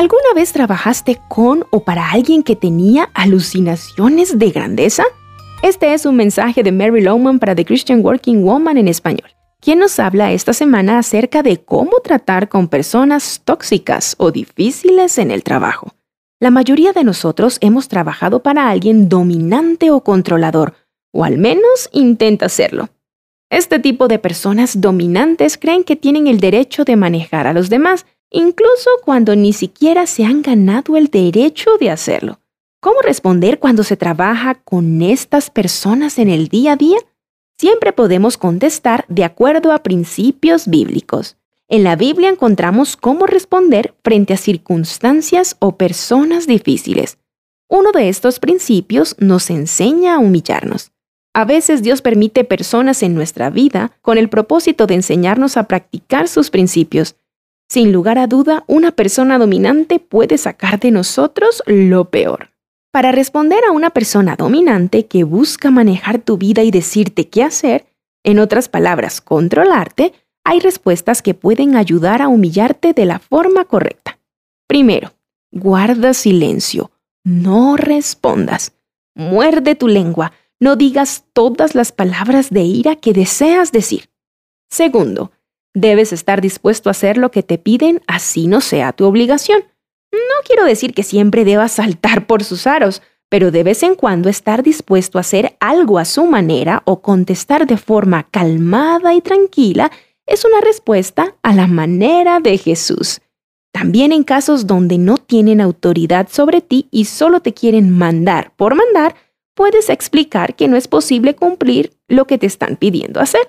¿Alguna vez trabajaste con o para alguien que tenía alucinaciones de grandeza? Este es un mensaje de Mary Lowman para The Christian Working Woman en español, quien nos habla esta semana acerca de cómo tratar con personas tóxicas o difíciles en el trabajo. La mayoría de nosotros hemos trabajado para alguien dominante o controlador, o al menos intenta serlo. Este tipo de personas dominantes creen que tienen el derecho de manejar a los demás, incluso cuando ni siquiera se han ganado el derecho de hacerlo. ¿Cómo responder cuando se trabaja con estas personas en el día a día? Siempre podemos contestar de acuerdo a principios bíblicos. En la Biblia encontramos cómo responder frente a circunstancias o personas difíciles. Uno de estos principios nos enseña a humillarnos. A veces Dios permite personas en nuestra vida con el propósito de enseñarnos a practicar sus principios. Sin lugar a duda, una persona dominante puede sacar de nosotros lo peor. Para responder a una persona dominante que busca manejar tu vida y decirte qué hacer, en otras palabras, controlarte, hay respuestas que pueden ayudar a humillarte de la forma correcta. Primero, guarda silencio. No respondas. Muerde tu lengua. No digas todas las palabras de ira que deseas decir. Segundo, debes estar dispuesto a hacer lo que te piden, así no sea tu obligación. No quiero decir que siempre debas saltar por sus aros, pero de vez en cuando estar dispuesto a hacer algo a su manera o contestar de forma calmada y tranquila es una respuesta a la manera de Jesús. También en casos donde no tienen autoridad sobre ti y solo te quieren mandar por mandar, puedes explicar que no es posible cumplir lo que te están pidiendo hacer.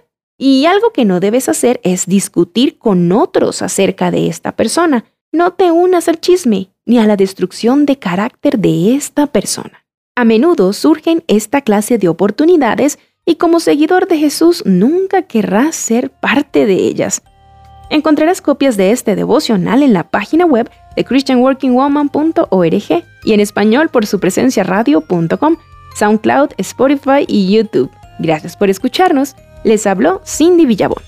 Y algo que no debes hacer es discutir con otros acerca de esta persona. No te unas al chisme ni a la destrucción de carácter de esta persona. A menudo surgen esta clase de oportunidades y como seguidor de Jesús nunca querrás ser parte de ellas. Encontrarás copias de este devocional en la página web de christianworkingwoman.org y en español por su presencia radio.com, SoundCloud, Spotify y YouTube. Gracias por escucharnos. Les habló Cindy Villabón.